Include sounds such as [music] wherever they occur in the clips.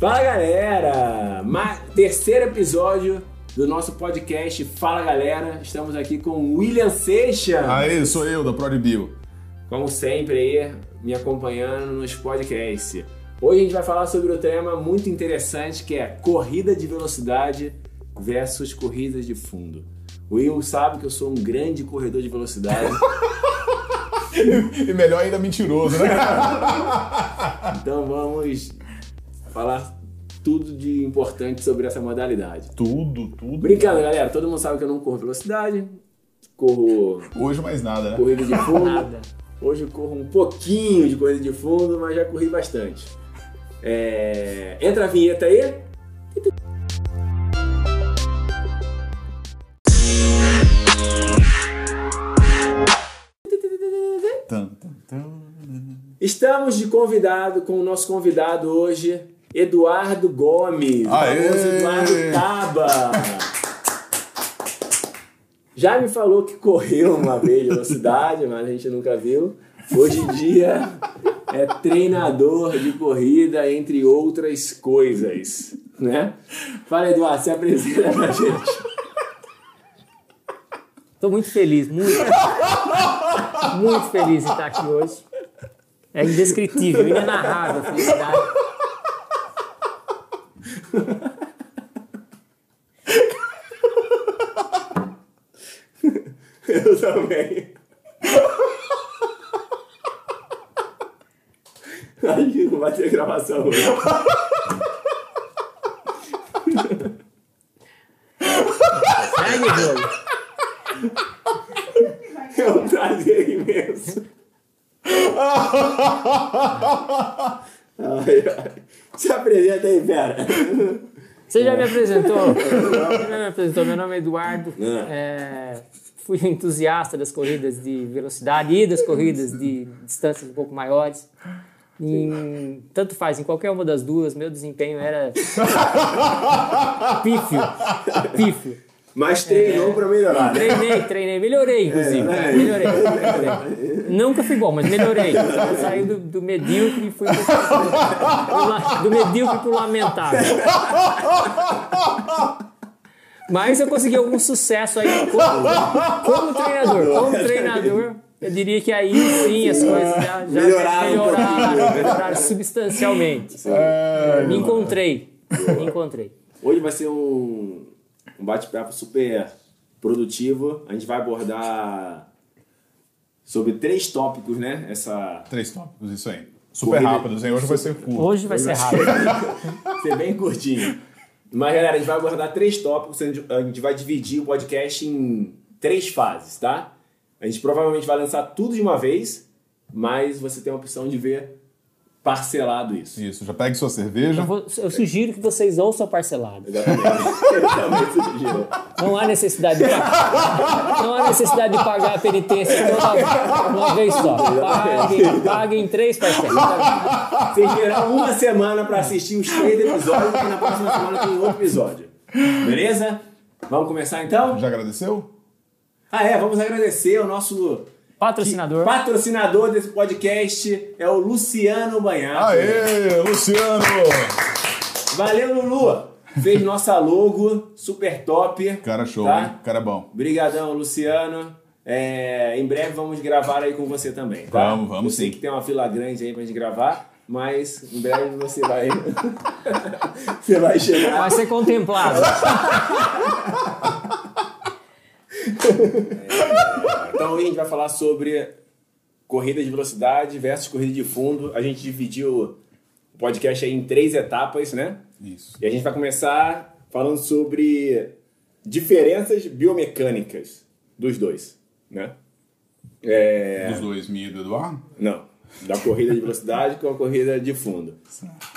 Fala galera! Ma terceiro episódio do nosso podcast Fala Galera. Estamos aqui com o William Seixas. Aê, sou eu, da ProdBio. Como sempre aí, me acompanhando nos podcasts. Hoje a gente vai falar sobre um tema muito interessante que é corrida de velocidade versus corridas de fundo. O Will sabe que eu sou um grande corredor de velocidade. [laughs] e melhor ainda mentiroso, né? então vamos falar tudo de importante sobre essa modalidade. Tudo, tudo. Brincando, galera. Todo mundo sabe que eu não corro velocidade. Corro. Hoje mais nada, né? Corrida de fundo. [laughs] Nada. Hoje eu corro um pouquinho de corrida de fundo, mas já corri bastante. É... Entra a vinheta aí. Estamos de convidado com o nosso convidado hoje, Eduardo Gomes. famoso Eduardo Taba. Já me falou que correu uma vez de velocidade, mas a gente nunca viu. Hoje em dia é treinador de corrida, entre outras coisas. Né? Fala, Eduardo, se apresenta pra gente. Tô muito feliz, muito, muito feliz em estar aqui hoje. É indescritível, inenarrável a felicidade. Eu também. Que não vai ter gravação hoje. Segue. É um prazer imenso. Ai, ai. Se apresenta aí, Vera. Você já me apresentou? Você [laughs] já me apresentou. Meu nome é Eduardo. É, fui um entusiasta das corridas de velocidade e das corridas de distâncias um pouco maiores. Em- tanto faz, em qualquer uma das duas, meu desempenho era pífio. Pífio. Mas treinou pra melhorar, né? Treinei, treinei, melhorei, inclusive. É, melhorei, melhorei. [laughs] Nunca fui bom, mas melhorei. Eu saí do, do medíocre e fui pro, do, medíocre pro lamentável. Mas eu consegui algum sucesso aí como, como treinador. Como treinador, eu diria que aí sim as coisas já, já Melhoraram melhoraram, melhoraram substancialmente. É, Me encontrei. Me encontrei. Hoje vai ser um, um bate-papo super produtivo. A gente vai abordar sobre três tópicos, né? Essa Três tópicos, isso aí. Super Corrida- rápidos, hein? Hoje vai ser curto. Hoje vai ser rápido. [laughs] ser bem curtinho. Mas, galera, a gente vai abordar três tópicos. A gente vai dividir o podcast em três fases, tá? A gente provavelmente vai lançar tudo de uma vez, mas você tem a opção de ver parcelado isso. Isso, já pegue sua cerveja. Eu, vou- eu sugiro que vocês ouçam parcelado. [laughs] Não há necessidade de pagar, não há necessidade de pagar a penitência toda uma vez só. Paguem, paguem três parcelas. Vocês terão uma semana pra assistir os três episódios e na próxima semana tem outro episódio. Beleza? Vamos começar então? Já agradeceu? Ah, é, vamos agradecer ao nosso Patrocinador. patrocinador desse podcast, é o Luciano Banhato. Aê, Luciano! Valeu, Lulu! Fez nossa logo, super top. Cara show, Tá? hein? Cara bom. Obrigadão, Luciano. É, em breve vamos gravar aí com você também, tá? Vamos, vamos Eu sei sim. que tem uma fila grande aí pra gente gravar, mas em breve você vai... [laughs] você vai chegar. Vai ser contemplado. [laughs] Então hoje a gente vai falar sobre corrida de velocidade versus corrida de fundo. A gente dividiu o podcast em três etapas, né? Isso. E a gente vai começar falando sobre diferenças biomecânicas dos dois, né? É... Dos dois, minha e do Eduardo? Não, da corrida de velocidade com a corrida de fundo.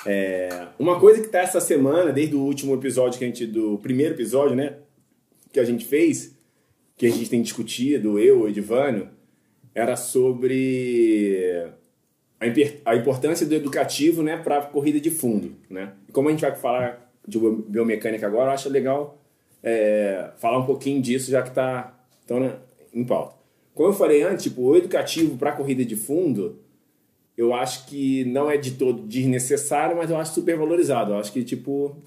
É... Uma coisa que tá essa semana, desde o último episódio que a gente... do primeiro episódio, né? Que a gente fez, que a gente tem discutido, eu, o Edivânio, era sobre a, importância do educativo né, para a corrida de fundo. Né? E como a gente vai falar de biomecânica agora, eu acho legal é, falar um pouquinho disso, já que está tão né, em pauta. Como eu falei antes, tipo, o educativo para a corrida de fundo, eu acho que não é de todo desnecessário, mas eu acho super valorizado. Eu acho que, tipo,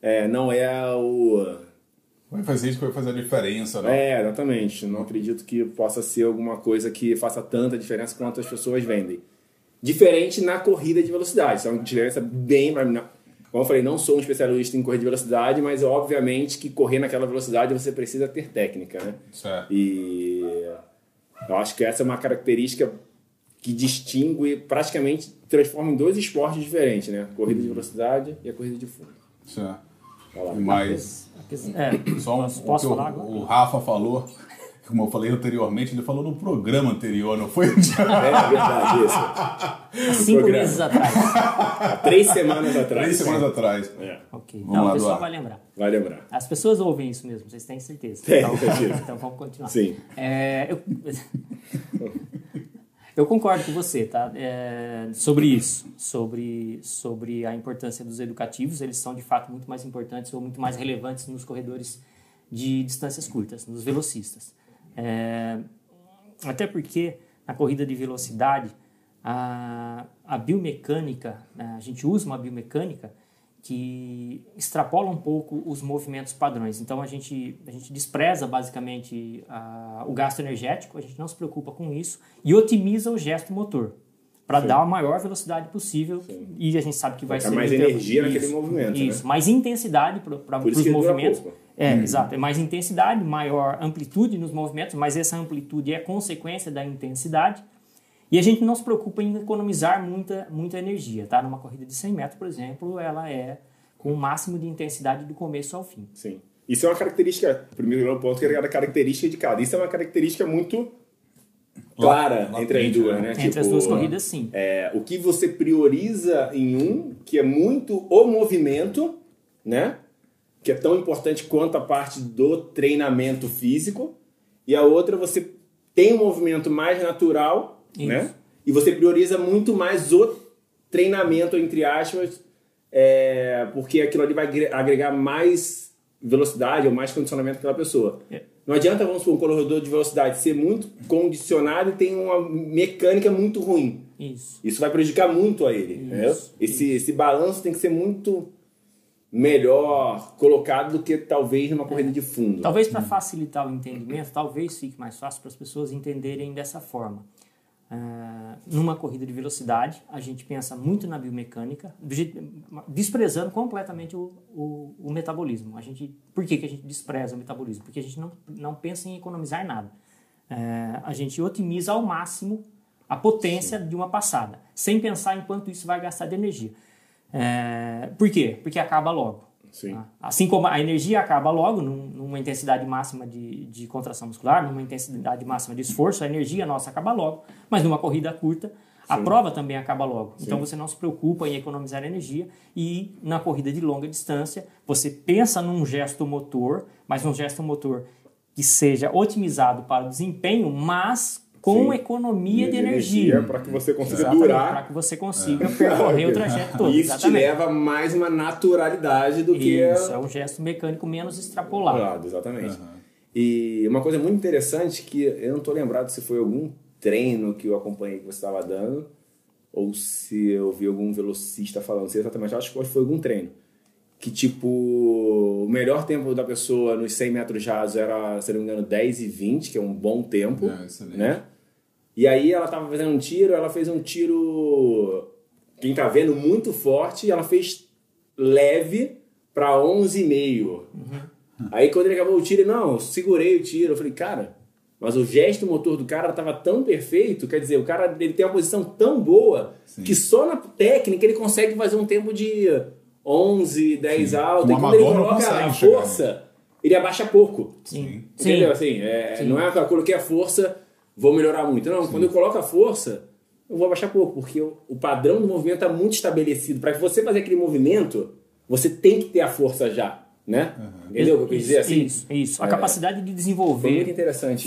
é, não é o. Vai fazer isso que vai fazer a diferença, né? É, exatamente. Não acredito que possa ser alguma coisa que faça tanta diferença quanto as pessoas vendem. Diferente na corrida de velocidade. Isso é uma diferença bem. Como eu falei, não sou um especialista em corrida de velocidade, mas obviamente que correr naquela velocidade você precisa ter técnica, né? Certo. E eu acho que essa é uma característica que distingue, praticamente transforma em dois esportes diferentes, né? A corrida de velocidade e a corrida de fundo. Certo. Mas É, só um, posso, o que falar o, agora? o Rafa falou, [laughs] como eu falei anteriormente, ele falou no programa anterior, não foi? [laughs] É verdade, isso. Há cinco programa. meses atrás. Há três semanas atrás. Três semanas atrás. É, Ok. Vamos Não, lá, o pessoal vai lembrar. vai lembrar. As pessoas ouvem isso mesmo, vocês têm certeza. Tem, então, certeza. [laughs] então vamos continuar. Sim. É, eu, eu concordo com você, tá? É, sobre isso, sobre, sobre a importância dos educativos, eles são de fato muito mais importantes ou muito mais relevantes nos corredores de distâncias curtas, nos velocistas. É, até porque na corrida de velocidade, a, a biomecânica, né, a gente usa uma biomecânica que extrapola um pouco os movimentos padrões. Então a gente, a gente despreza basicamente a- o gasto energético, a gente não se preocupa com isso e otimiza o gesto motor para dar a maior velocidade possível e a gente sabe que vai ser mais muito- energia naquele movimento, né? Isso, mais intensidade para isso os movimentos. É, exato. É mais intensidade, maior amplitude nos movimentos, mas essa amplitude é consequência da intensidade. E a gente não se preocupa em economizar muita, muita energia, tá? Numa corrida de 100 metros, por exemplo, ela é com o máximo de intensidade do começo ao fim. Sim. Isso é uma característica, primeiro ponto, que é a característica de cada. Isso é uma característica muito clara Latente, entre as duas, né? né? Entre Tipo, as duas corridas, sim. É, o que você prioriza em um, que é muito o movimento, né? Que é tão importante quanto a parte do treinamento físico. E a outra, você tem um movimento mais natural, Isso. né? E você prioriza muito mais o treinamento, entre aspas, é, porque aquilo ali vai agre- agregar mais velocidade ou mais condicionamento para aquela pessoa. É. Não adianta, vamos supor, um corredor de velocidade ser muito condicionado e tem uma mecânica muito ruim. Isso. Isso vai prejudicar muito a ele. entendeu? Esse, esse balanço tem que ser muito melhor colocado do que talvez numa corrida de fundo. Talvez para facilitar o entendimento, talvez fique mais fácil para as pessoas entenderem dessa forma. Ah, numa corrida de velocidade, a gente pensa muito na biomecânica, desprezando completamente o, o, o metabolismo. A gente, por que, que a gente despreza o metabolismo? Porque a gente não, não pensa em economizar nada. Ah, a gente otimiza ao máximo a potência de uma passada, sem pensar em quanto isso vai gastar de energia. É, por quê? Porque acaba logo. Sim. tá? Assim como a energia acaba logo, num- numa intensidade máxima de, de contração muscular, numa intensidade máxima de esforço, a energia nossa acaba logo. Mas numa corrida curta, a prova também acaba logo. Então você não se preocupa em economizar energia e na corrida de longa distância, você pensa num gesto motor, mas um gesto motor que seja otimizado para o desempenho, mas com Sim. economia de energia. para que você consiga Exatamente, para durar. que você consiga percorrer o [laughs] trajeto todo. Isso te exatamente. leva a mais uma naturalidade do que Isso, é um gesto mecânico menos extrapolado. Lado, exatamente. E uma coisa muito interessante que eu não tô lembrado se foi algum treino que eu acompanhei que você estava dando ou se eu vi algum velocista falando, sei exatamente, acho que foi algum treino. Que tipo, o melhor tempo da pessoa nos 100 metros rasos era, se não me engano, 10 e 20, que é um bom tempo, É, né? E aí ela tava fazendo um tiro, ela fez um tiro, quem tá vendo, muito forte, e ela fez leve para 11,5. Aí quando ele acabou o tiro, não, eu segurei o tiro. Eu falei, cara, mas o gesto motor do cara tava tão perfeito, quer dizer, o cara ele tem uma posição tão boa que só na técnica ele consegue fazer um tempo de 11, 10 alto. E quando ele coloca a chegar força, ele abaixa pouco. Sim. Entendeu? Sim. Assim, é, não é que eu coloquei a força, vou melhorar muito. Não, quando eu coloco a força, eu vou abaixar pouco, porque o, o padrão do movimento está muito estabelecido. Para você fazer aquele movimento, você tem que ter a força já, né? Entendeu o que eu quis dizer assim? Isso, isso. A É. capacidade de desenvolver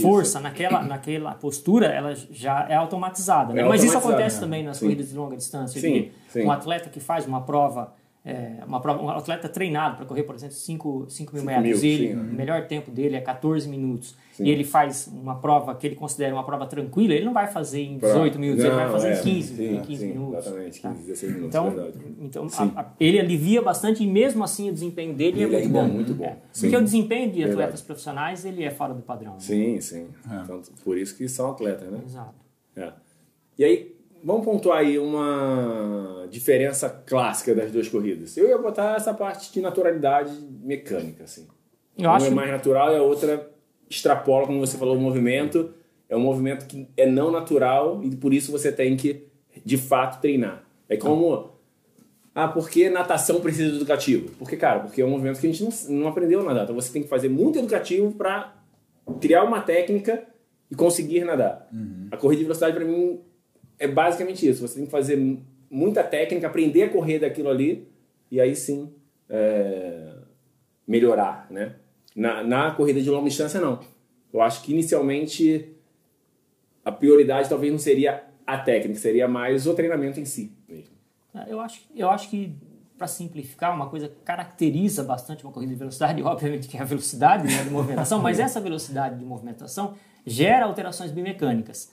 força naquela, naquela postura, ela já é automatizada. né? É Mas isso acontece né? também nas Sim. corridas de longa distância. Sim, sim. Um atleta que faz uma prova é, uma prova, um atleta treinado para correr, por exemplo, 5 mil mil, metros, e ele, sim. o melhor tempo dele é 14 minutos, e ele faz uma prova que ele considera uma prova tranquila, ele não vai fazer em 18 minutos, ele vai Não, fazer é, em 15, sim, 15 sim, minutos. Exatamente, tá? 15, 16 minutos, Então, verdade. então Sim. a- a- ele alivia bastante e mesmo assim o desempenho dele é Ele muito é bom. muito bom, sim. Porque o desempenho de atletas Verdade. profissionais ele é fora do padrão. né? Sim, sim. Então, por isso que são atletas, né? Exato. É. E aí, vamos pontuar aí uma diferença clássica das duas corridas. Eu ia botar essa parte de naturalidade mecânica, assim. Eu uma acho é mais natural e a outra extrapola, como você falou, o movimento. É um movimento que é não natural e por isso você tem que, de fato, treinar. É como... Ah, por que natação precisa de educativo? Porque, cara, porque é um movimento que a gente não, não aprendeu a nadar. Então você tem que fazer muito educativo para criar uma técnica e conseguir nadar. A corrida de velocidade, para mim, é basicamente isso. Você tem que fazer muita técnica, aprender a correr daquilo ali e aí sim é, melhorar, né? Na, na corrida de longa distância, não. Eu acho que inicialmente a prioridade talvez não seria a técnica, seria mais o treinamento em si mesmo. É, Eu acho, eu acho que, para simplificar, uma coisa que caracteriza bastante uma corrida de velocidade, [laughs] obviamente que é a velocidade né, de movimentação, mas [laughs] essa velocidade de movimentação gera alterações biomecânicas.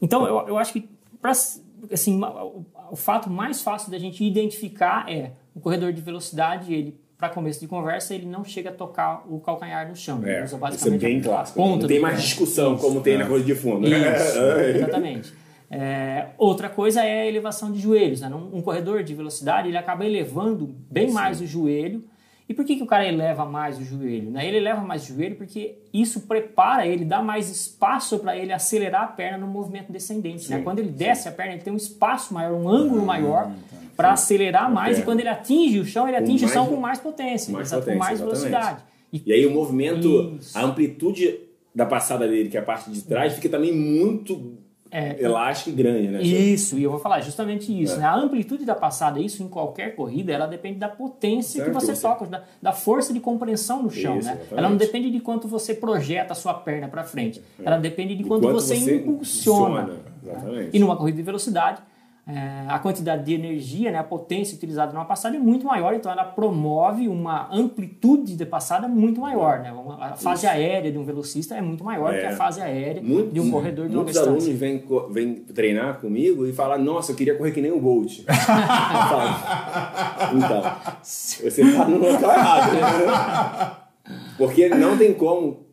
Então, eu, eu acho que, pra, assim, o, o fato mais fácil da gente identificar é o corredor de velocidade, ele, para começo de conversa, ele não chega a tocar o calcanhar no chão. ele É, usa isso é basicamente bem clássico. ponta Não tem mais discussão como tem na corrida de fundo. Isso, [laughs] É. exatamente. É, outra coisa é a elevação de joelhos. Né? Um, um corredor de velocidade ele acaba elevando bem mais o joelho. E por que, que o cara eleva mais o joelho? Né? Ele eleva mais o joelho porque isso prepara ele, dá mais espaço para ele acelerar a perna no movimento descendente. né? Quando ele desce a perna, ele tem um espaço maior, um ângulo maior para acelerar mais. E quando ele atinge o chão, ele atinge o chão com mais potência, mais exato, com potência, mais exatamente. velocidade. E E aí o movimento, Isso. a amplitude da passada dele, que é a parte de trás, fica também muito É, elástica e grande, né? Isso, e eu vou falar justamente isso. É. Né? A amplitude da passada, isso em qualquer corrida, ela depende da potência Certo, que você você- toca, da, da força de compreensão no chão. Isso, né? exatamente. Ela não depende de quanto você projeta a sua perna para frente. Ela depende de E quanto, quanto você, impulsiona. impulsiona, Exatamente. E numa corrida de velocidade, é, a quantidade de energia, né, a potência utilizada numa passada é muito maior, então ela promove uma amplitude de passada muito maior. Né? A fase aérea de um velocista é muito maior É. que a fase aérea Muitos, de um corredor de longa muitos alunos distância. vêm, vêm treinar comigo e falam, nossa, eu queria correr que nem o Bolt. [laughs] Eu falo, então, [laughs] você tá no local errado. né? Porque não tem como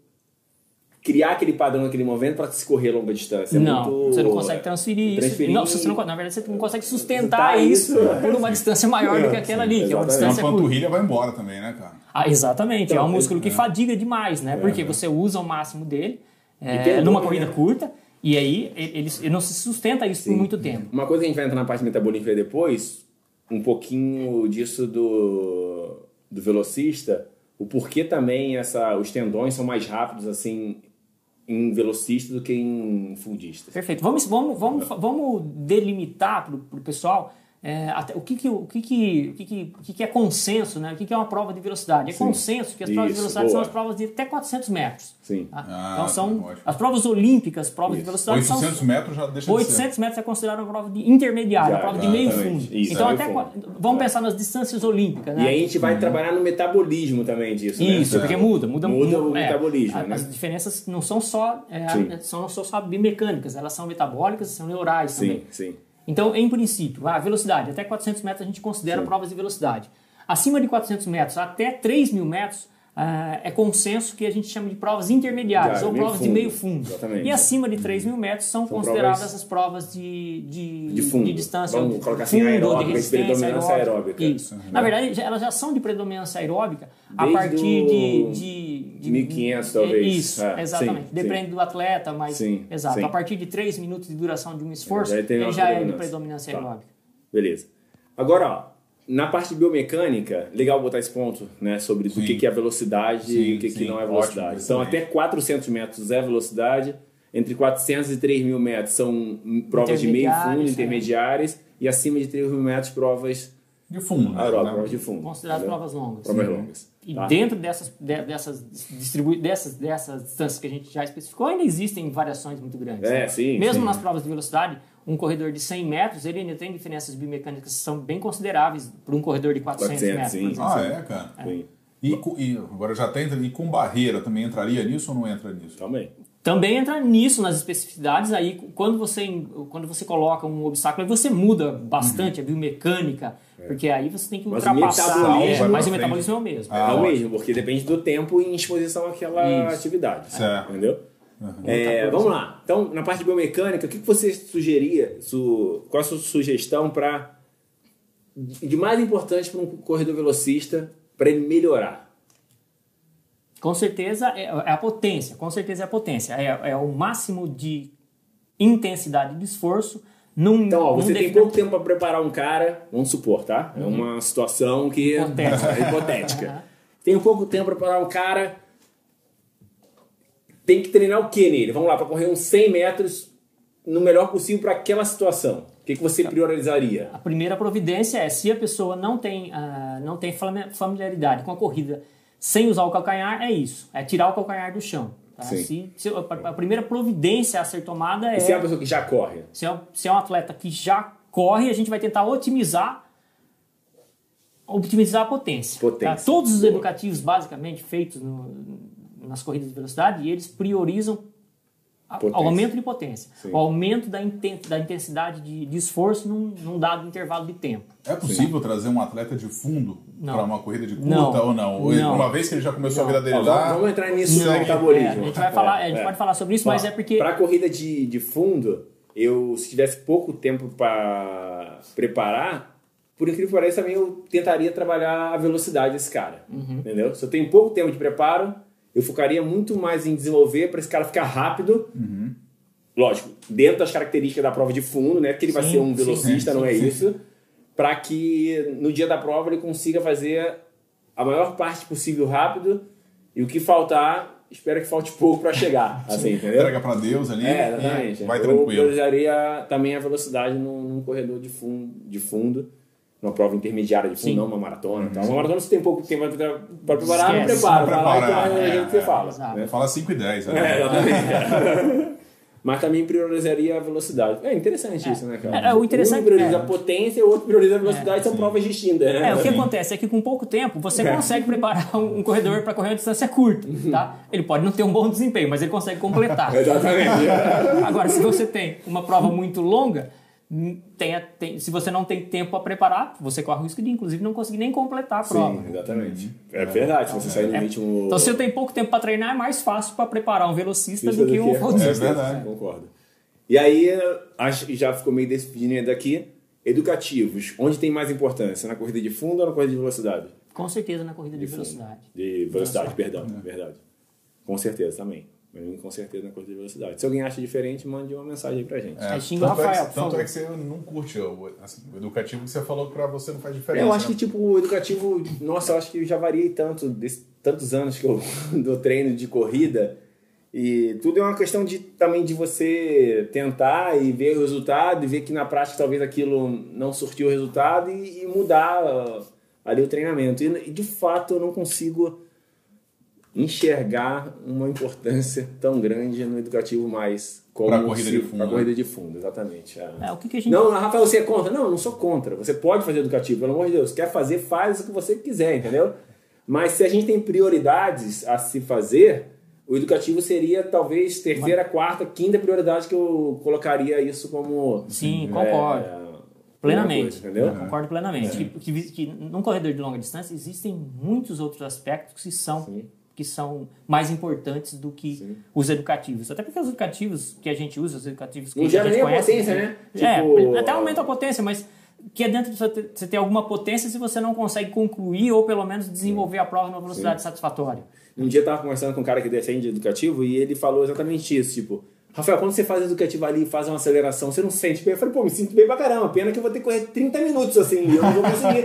criar aquele padrão, aquele movimento para se correr longa distância. É não, muito- você não consegue transferir, transferir- isso. Não, você não, na verdade, você não consegue sustentar isso, isso, por uma distância maior do que aquela ali, que é uma exatamente. Senão a distância curta. panturrilha vai embora também, né, cara? Ah, exatamente, é um Então, músculo que fadiga demais, né? Porque você usa o máximo dele é, numa corrida né? curta e aí ele, ele não se sustenta isso por muito tempo. Uma coisa que a gente vai entrar na parte metabolífica depois, um pouquinho disso do, do velocista, o porquê também essa, os tendões são mais rápidos assim em velocista do que em fundista. Perfeito. Vamos, vamos, vamos, vamos delimitar para o pessoal é, até, o, que, que, o, que, que, o, que, que, o que, que é consenso, né? o que, que é uma prova de velocidade. É consenso que as provas de Isso, velocidade são boa. as provas de até 400 metros. Sim. tá? Ah, então são ótimo. as provas olímpicas, provas de Isso. velocidade são 800 metros já deixa de ser. 800 metros é considerada uma prova de intermediária, uma prova de meio fundo. Isso, então, meio até fundo. vamos pensar nas distâncias olímpicas, E né? aí a gente vai trabalhar no metabolismo também disso, né? Isso, porque muda, muda, Muda o é, metabolismo, né? As diferenças não são só, é, Sim. são, não são só biomecânicas, elas são metabólicas, são neurais também. Sim, sim. Então, em princípio, a velocidade, até 400 metros a gente considera provas de velocidade. Acima de 400 metros até 3 mil metros ah, é consenso que a gente chama de provas intermediárias ou provas de fundo. meio fundo. Exatamente. E acima de 3 mil metros são, consideradas provas as provas de, de, de fundo. distância. Vamos de colocar assim, fundo, aeróbica, de de resistência predominância aeróbica. Isso. Na verdade, elas já são de predominância aeróbica a Desde partir o de, de, de 1500 talvez. Isso, É, exatamente. sim, Depende do atleta, mas Sim, exato. sim. A partir de 3 minutos de duração de um esforço, Já tem ele já é de predominância. Tá. aeróbica. Beleza. Agora, ó, na parte biomecânica, legal botar esse ponto, né, sobre Sim. o que, que é velocidade e Sim, o que, que sim. não é Ótimo, velocidade. então, excelente. até 400 metros é velocidade, entre 400 e 3 mil metros são provas de meio fundo, Intermediárias, intermediárias, e acima de 3 mil metros, provas De fundo, né? Né? provas de fundo. Consideradas provas longas. Provas longas. E tá? dentro dessas, de- dessas, distribui, dessas, dessas distâncias que a gente já especificou, ainda existem variações muito grandes. É, né? sim, Mesmo sim. nas provas de velocidade, um corredor de 100 metros, ele ainda tem diferenças biomecânicas que são bem consideráveis para um corredor de 400, 400, metros. sim. por exemplo. Ah, é, cara? Sim. E, e agora já tem, e com barreira também entraria nisso ou não entra nisso? Também. Também entra nisso nas especificidades, aí quando você, quando você coloca um obstáculo, aí você muda bastante a biomecânica, porque aí você tem que Mas o ultrapassar. metabolismo é, vai mas o metabolismo é o mesmo. Ah, é o mesmo, porque depende do tempo em exposição àquela Isso. atividade. Certo. Entendeu? É, vamos lá. Então, na parte de biomecânica, o que que você sugeria? Su, qual a sua sugestão para de mais importante para um corredor velocista para ele melhorar? Com certeza é, é a potência, com certeza é a potência. É, é o máximo de intensidade de esforço num Então, ó, você tem pouco tempo para preparar um cara, vamos supor, tá? É uma situação que Hipotética. é hipotética. [laughs] Tem pouco tempo para preparar um cara, tem que treinar o que nele? Vamos lá, para correr uns 100 metros no melhor possível para aquela situação. O que, que você priorizaria? A primeira providência é se a pessoa não tem, ah, não tem fami- familiaridade com a corrida sem usar o calcanhar, é isso. É tirar o calcanhar do chão. tá? Se, se- a, primeira providência a ser tomada é E se é uma pessoa que já corre? se é, se é um atleta que já corre, a gente vai tentar otimizar otimizar a potência. Potência. tá? Todos os educativos, basicamente, feitos no- nas corridas de velocidade, eles priorizam Potência. aumento de potência. Sim. O aumento da, inten- da intensidade de, de esforço num, num dado intervalo de tempo. É possível trazer um atleta de fundo Não. para uma corrida de curta Não. ou não? Ou Não. Uma vez que ele já começou a vida dele lá. vamos, entrar nisso no Não, metabolismo. é, a gente vai falar, a gente pode falar sobre isso, mas é porque Para corrida de, de fundo, eu se tivesse pouco tempo para preparar, por incrível que pareça, também eu tentaria trabalhar a velocidade desse cara. Uhum. Entendeu? Se eu tenho pouco tempo de preparo, eu focaria muito mais em desenvolver para esse cara ficar rápido. Lógico, dentro das características da prova de fundo, né? Porque ele vai Sim, ser um sim, velocista, sim, não é sim. isso. Para que no dia da prova ele consiga fazer a maior parte possível rápido e o que faltar, espero que falte pouco para chegar. [laughs] Assim, entendeu? Entrega para Deus ali. É, exatamente. Vai eu tranquilo. priorizaria também a velocidade num, num corredor de fundo, de fundo, numa prova intermediária de fundo, Sim. não uma maratona. Tá? Uma maratona você tem pouco tempo para preparar, não Esquece. prepara. Não Vai lá e do é, jeito que você é, fala. né? Fala 5 e 10. É, Né? exatamente. [laughs] Mas também priorizaria a velocidade. É interessante isso, né, cara? É, é, o interessante- Um prioriza é. a potência e o outro prioriza a velocidade, são provas distintas, né? É, o que acontece é que com pouco tempo você É. consegue preparar um um corredor para correr uma distância curta, tá? Ele pode não ter um bom desempenho, mas ele consegue completar. [laughs] Exatamente. Agora, se você tem uma prova muito longa, hum, tem, se você não tem tempo para preparar, você corre o risco de, inclusive, não conseguir nem completar a prova. Sim, exatamente. É verdade, se você sair no ritmo... Então, se eu tenho pouco tempo para treinar, é mais fácil para preparar um velocista Isso do que um é velocista. É verdade. Concordo. E aí, acho que já ficou meio definido aqui. Educativos, onde tem mais importância? Na corrida de fundo ou na corrida de velocidade? Com certeza na corrida de, fundo. velocidade. De velocidade, perdão, É. verdade. Com certeza também. Mim, com certeza na corrida de velocidade. Se alguém acha diferente, mande uma mensagem aí pra gente. É, xinga o é Rafael, que, por tanto favor. é que você não curte o, assim, o educativo que você falou que pra você não faz diferença. Eu acho que, né? tipo, o educativo... Nossa, eu acho que eu já variei tanto, desse, tantos anos que eu [laughs] dou treino de corrida. E tudo é uma questão de, também de você tentar e ver o resultado e ver que na prática talvez aquilo não surtiu o resultado e, e mudar ali o treinamento. E, de fato eu não consigo enxergar uma importância tão grande no educativo mais como Pra corrida se- de fundo, pra né? corrida de fundo, exatamente. é. É, o que, que a gente Não, Rafael, você é contra? Não, eu não sou contra. Você pode fazer educativo, pelo amor de Deus. Quer fazer, faz o que você quiser, entendeu? Mas se a gente tem prioridades a se fazer, o educativo seria talvez terceira, quarta, quinta prioridade que eu colocaria isso como. Sim, concordo. é, Plenamente. coisa, entendeu? Concordo plenamente. Que, que, que num corredor de longa distância existem muitos outros aspectos que são, Sim. Que são mais importantes do que os educativos. Até porque os educativos que a gente usa, os educativos que Não a gente nem a conhece, potência, né? É, Tipo, até aumenta a potência, mas que é dentro de você ter, alguma potência se você não consegue concluir ou pelo menos desenvolver a prova numa velocidade satisfatória. Um dia eu tava conversando com um cara que defende educativo e ele falou exatamente isso, tipo, Rafael, quando você faz educativo ali e faz uma aceleração, você não se sente bem? Eu falei, pô, me sinto bem pra caramba, pena que eu vou ter que correr 30 minutos assim, eu não vou conseguir.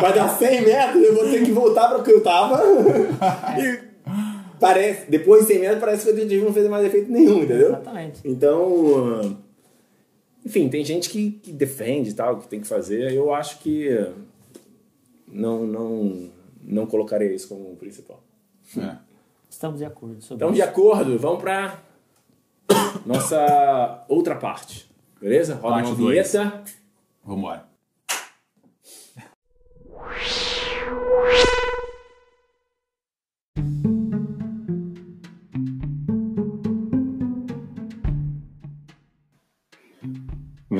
Vai dar 100 metros, eu vou ter que voltar para o que eu tava. [laughs] e parece, depois de 100 metros, parece que o educativo não fez mais efeito nenhum, entendeu? Exatamente. Então, enfim, tem gente que, que defende e tal, que tem que fazer. Eu acho que não, não, não colocaria isso como principal. É. Estamos de acordo sobre de isso. acordo, vamos para nossa outra parte. Beleza? Roda Parte uma dois. vinheta. Vamos lá.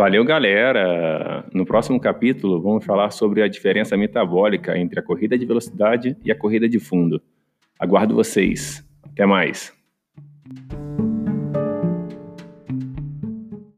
Valeu, galera! No próximo capítulo, vamos falar sobre a diferença metabólica entre a corrida de velocidade e a corrida de fundo. Aguardo vocês. Até mais!